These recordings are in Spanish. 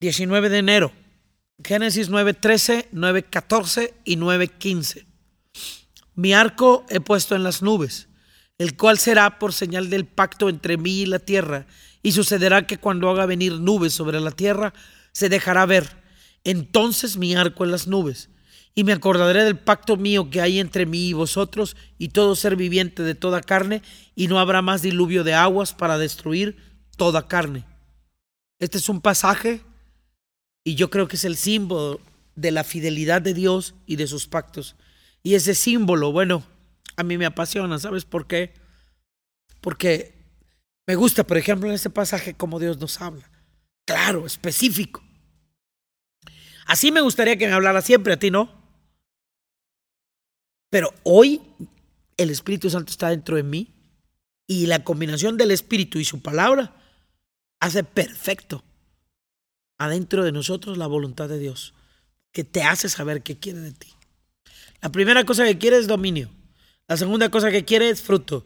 19 de enero. Génesis 9:13, 9:14 y 9:15. Mi arco he puesto en las nubes, el cual será por señal del pacto entre mí y la tierra, y sucederá que cuando haga venir nubes sobre la tierra, se dejará ver. Entonces mi arco en las nubes, y me acordaré del pacto mío que hay entre mí y vosotros y todo ser viviente de toda carne, y no habrá más diluvio de aguas para destruir toda carne. Este es un pasaje y yo creo que es el símbolo de la fidelidad de Dios y de sus pactos. Y ese símbolo, bueno, a mí me apasiona, ¿sabes por qué? Porque me gusta, por ejemplo, en este pasaje cómo Dios nos habla. Claro, específico. Así me gustaría que me hablara siempre, a ti no. Pero hoy el Espíritu Santo está dentro de mí y la combinación del Espíritu y su palabra hace perfecto adentro de nosotros la voluntad de Dios, que te hace saber qué quiere de ti. La primera cosa que quiere es dominio. La segunda cosa que quiere es fruto.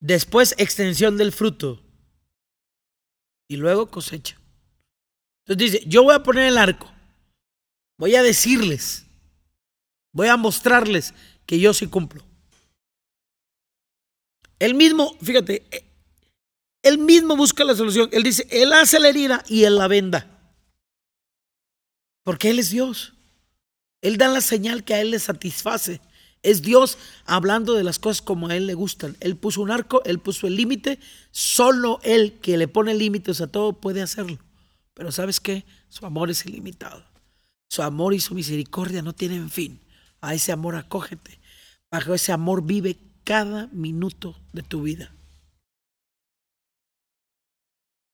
Después extensión del fruto. Y luego cosecha. Entonces dice, yo voy a poner el arco. Voy a decirles. Voy a mostrarles que yo sí cumplo. El mismo, fíjate, él mismo busca la solución. Él dice, Él hace la herida y Él la venda. Porque Él es Dios. Él da la señal que a Él le satisface. Es Dios hablando de las cosas como a Él le gustan. Él puso un arco, Él puso el límite. Solo Él que le pone límites a todo puede hacerlo. Pero ¿sabes qué? Su amor es ilimitado. Su amor y su misericordia no tienen fin. A ese amor acógete. Bajo ese amor vive cada minuto de tu vida.